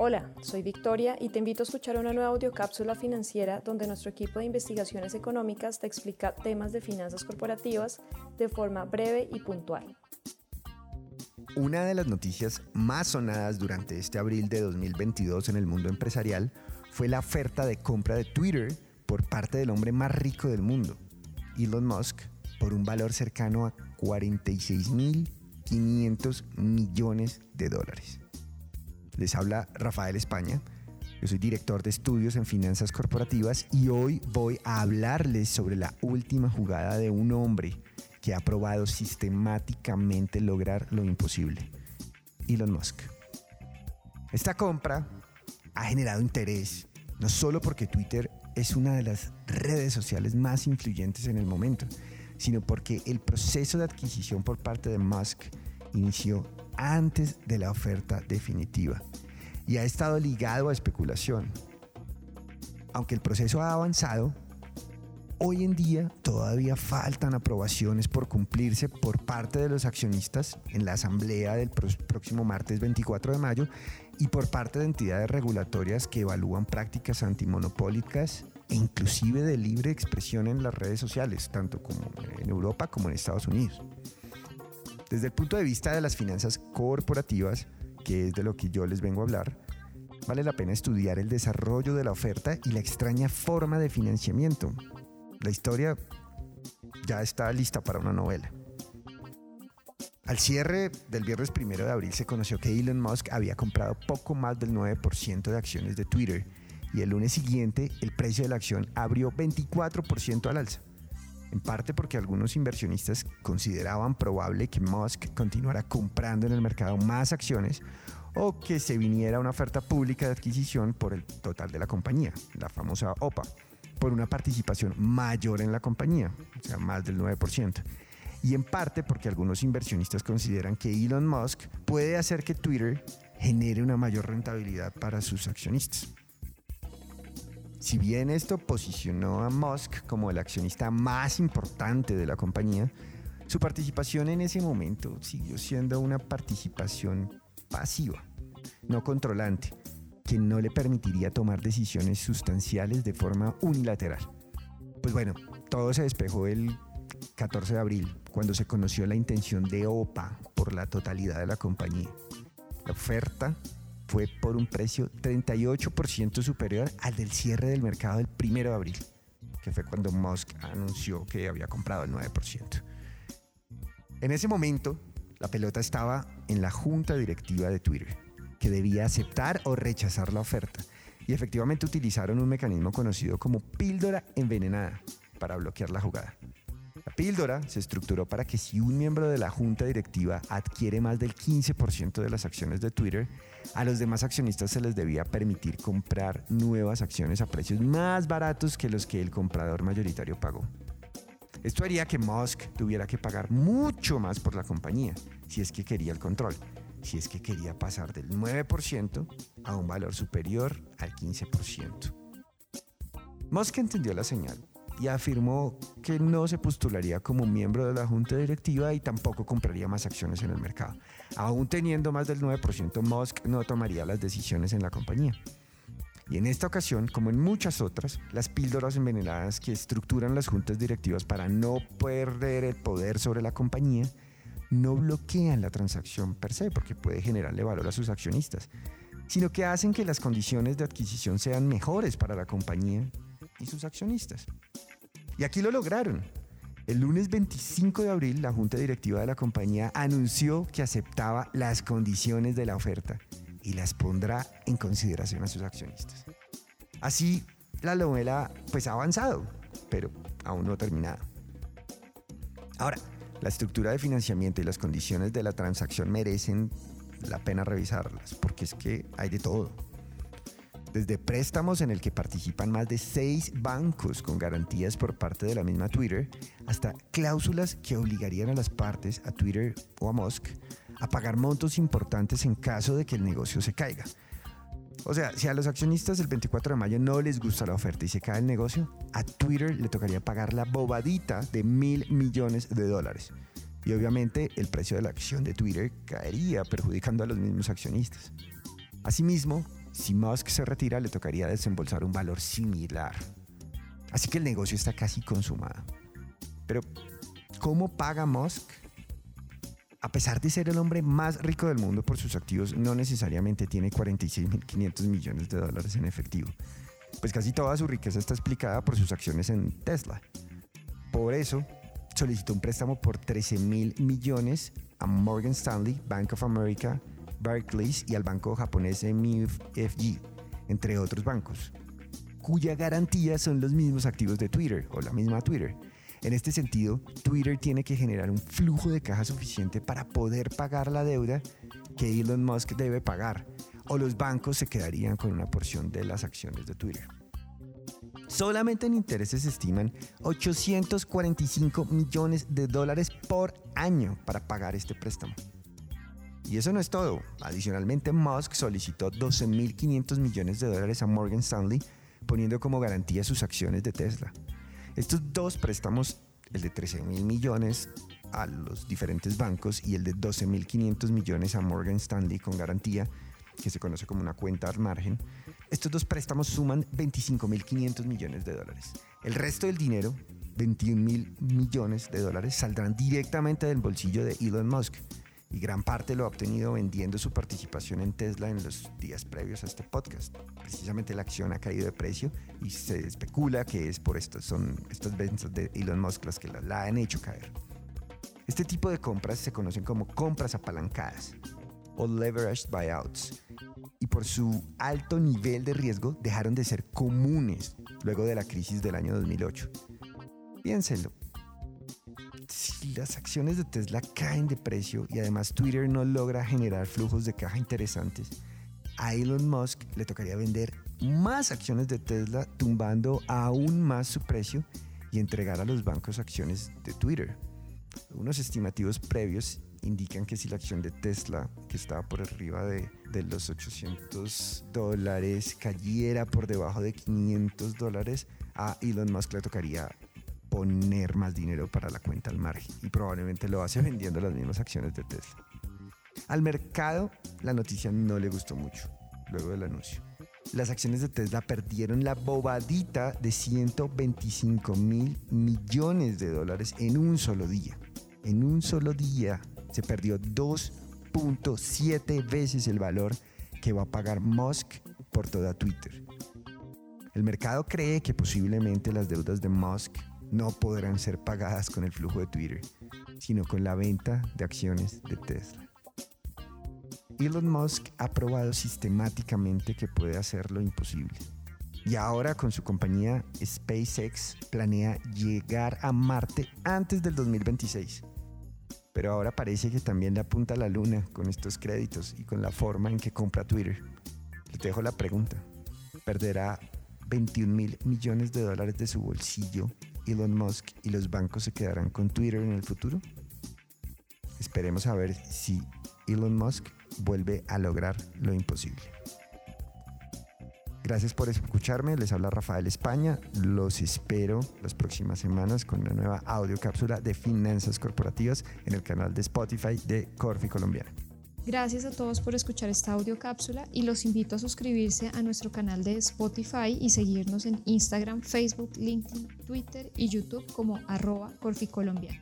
Hola, soy Victoria y te invito a escuchar una nueva audiocápsula financiera donde nuestro equipo de investigaciones económicas te explica temas de finanzas corporativas de forma breve y puntual. Una de las noticias más sonadas durante este abril de 2022 en el mundo empresarial fue la oferta de compra de Twitter por parte del hombre más rico del mundo, Elon Musk, por un valor cercano a 46.500 millones de dólares. Les habla Rafael España. Yo soy director de estudios en finanzas corporativas y hoy voy a hablarles sobre la última jugada de un hombre que ha probado sistemáticamente lograr lo imposible, Elon Musk. Esta compra ha generado interés, no solo porque Twitter es una de las redes sociales más influyentes en el momento, sino porque el proceso de adquisición por parte de Musk inició antes de la oferta definitiva y ha estado ligado a especulación. Aunque el proceso ha avanzado, hoy en día todavía faltan aprobaciones por cumplirse por parte de los accionistas en la asamblea del próximo martes 24 de mayo y por parte de entidades regulatorias que evalúan prácticas antimonopólicas e inclusive de libre expresión en las redes sociales, tanto como en Europa como en Estados Unidos. Desde el punto de vista de las finanzas corporativas, que es de lo que yo les vengo a hablar, vale la pena estudiar el desarrollo de la oferta y la extraña forma de financiamiento. La historia ya está lista para una novela. Al cierre del viernes primero de abril se conoció que Elon Musk había comprado poco más del 9% de acciones de Twitter y el lunes siguiente el precio de la acción abrió 24% al alza en parte porque algunos inversionistas consideraban probable que Musk continuara comprando en el mercado más acciones o que se viniera una oferta pública de adquisición por el total de la compañía, la famosa OPA, por una participación mayor en la compañía, o sea, más del 9%. Y en parte porque algunos inversionistas consideran que Elon Musk puede hacer que Twitter genere una mayor rentabilidad para sus accionistas. Si bien esto posicionó a Musk como el accionista más importante de la compañía, su participación en ese momento siguió siendo una participación pasiva, no controlante, que no le permitiría tomar decisiones sustanciales de forma unilateral. Pues bueno, todo se despejó el 14 de abril, cuando se conoció la intención de OPA por la totalidad de la compañía. La oferta fue por un precio 38% superior al del cierre del mercado del 1 de abril, que fue cuando Musk anunció que había comprado el 9%. En ese momento, la pelota estaba en la junta directiva de Twitter, que debía aceptar o rechazar la oferta, y efectivamente utilizaron un mecanismo conocido como píldora envenenada para bloquear la jugada. Píldora se estructuró para que si un miembro de la junta directiva adquiere más del 15% de las acciones de Twitter, a los demás accionistas se les debía permitir comprar nuevas acciones a precios más baratos que los que el comprador mayoritario pagó. Esto haría que Musk tuviera que pagar mucho más por la compañía, si es que quería el control, si es que quería pasar del 9% a un valor superior al 15%. Musk entendió la señal y afirmó que no se postularía como miembro de la junta directiva y tampoco compraría más acciones en el mercado. Aún teniendo más del 9%, Musk no tomaría las decisiones en la compañía. Y en esta ocasión, como en muchas otras, las píldoras envenenadas que estructuran las juntas directivas para no perder el poder sobre la compañía, no bloquean la transacción per se, porque puede generarle valor a sus accionistas, sino que hacen que las condiciones de adquisición sean mejores para la compañía y sus accionistas. Y aquí lo lograron. El lunes 25 de abril, la junta directiva de la compañía anunció que aceptaba las condiciones de la oferta y las pondrá en consideración a sus accionistas. Así, la novela pues ha avanzado, pero aún no ha terminado. Ahora, la estructura de financiamiento y las condiciones de la transacción merecen la pena revisarlas, porque es que hay de todo desde préstamos en el que participan más de seis bancos con garantías por parte de la misma Twitter, hasta cláusulas que obligarían a las partes, a Twitter o a Musk, a pagar montos importantes en caso de que el negocio se caiga. O sea, si a los accionistas el 24 de mayo no les gusta la oferta y se cae el negocio, a Twitter le tocaría pagar la bobadita de mil millones de dólares. Y obviamente el precio de la acción de Twitter caería perjudicando a los mismos accionistas. Asimismo, Si Musk se retira, le tocaría desembolsar un valor similar. Así que el negocio está casi consumado. Pero, ¿cómo paga Musk? A pesar de ser el hombre más rico del mundo por sus activos, no necesariamente tiene 46.500 millones de dólares en efectivo. Pues casi toda su riqueza está explicada por sus acciones en Tesla. Por eso, solicitó un préstamo por 13 mil millones a Morgan Stanley, Bank of America, Barclays y al banco japonés MUFG, entre otros bancos, cuya garantía son los mismos activos de Twitter o la misma Twitter. En este sentido, Twitter tiene que generar un flujo de caja suficiente para poder pagar la deuda que Elon Musk debe pagar, o los bancos se quedarían con una porción de las acciones de Twitter. Solamente en intereses se estiman 845 millones de dólares por año para pagar este préstamo. Y eso no es todo. Adicionalmente, Musk solicitó 12.500 millones de dólares a Morgan Stanley, poniendo como garantía sus acciones de Tesla. Estos dos préstamos, el de 13.000 millones a los diferentes bancos y el de 12.500 millones a Morgan Stanley con garantía, que se conoce como una cuenta al margen, estos dos préstamos suman 25.500 millones de dólares. El resto del dinero, 21.000 millones de dólares, saldrán directamente del bolsillo de Elon Musk y gran parte lo ha obtenido vendiendo su participación en Tesla en los días previos a este podcast. Precisamente la acción ha caído de precio y se especula que es por esto, son estas ventas de Elon Musk las que la, la han hecho caer. Este tipo de compras se conocen como compras apalancadas o leveraged buyouts y por su alto nivel de riesgo dejaron de ser comunes luego de la crisis del año 2008. Piénsenlo. Si las acciones de Tesla caen de precio y además Twitter no logra generar flujos de caja interesantes, a Elon Musk le tocaría vender más acciones de Tesla tumbando aún más su precio y entregar a los bancos acciones de Twitter. Unos estimativos previos indican que si la acción de Tesla, que estaba por arriba de, de, los 800 dólares, cayera por debajo de 500 dólares, a Elon Musk le tocaría poner más dinero para la cuenta al margen y probablemente lo hace vendiendo las mismas acciones de Tesla. Al mercado la noticia no le gustó mucho luego del anuncio. Las acciones de Tesla perdieron la bobadita de 125 mil millones de dólares en un solo día. En un solo día se perdió 2.7 veces el valor que va a pagar Musk por toda Twitter. El mercado cree que posiblemente las deudas de Musk no podrán ser pagadas con el flujo de Twitter, sino con la venta de acciones de Tesla. Elon Musk ha probado sistemáticamente que puede hacer lo imposible. Y ahora con su compañía SpaceX planea llegar a Marte antes del 2026. Pero ahora parece que también le apunta a la luna con estos créditos y con la forma en que compra Twitter. Les dejo la pregunta. ¿Perderá 21 mil millones de dólares de su bolsillo Elon Musk y los bancos se quedarán con Twitter en el futuro? Esperemos a ver si Elon Musk vuelve a lograr lo imposible. Gracias por escucharme, les habla Rafael España, los espero las próximas semanas con una nueva audio cápsula de finanzas corporativas en el canal de Spotify de Corfi Colombiana. Gracias a todos por escuchar esta audio cápsula y los invito a suscribirse a nuestro canal de Spotify y seguirnos en Instagram, Facebook, LinkedIn, Twitter y YouTube como arroba Corfi Colombiana.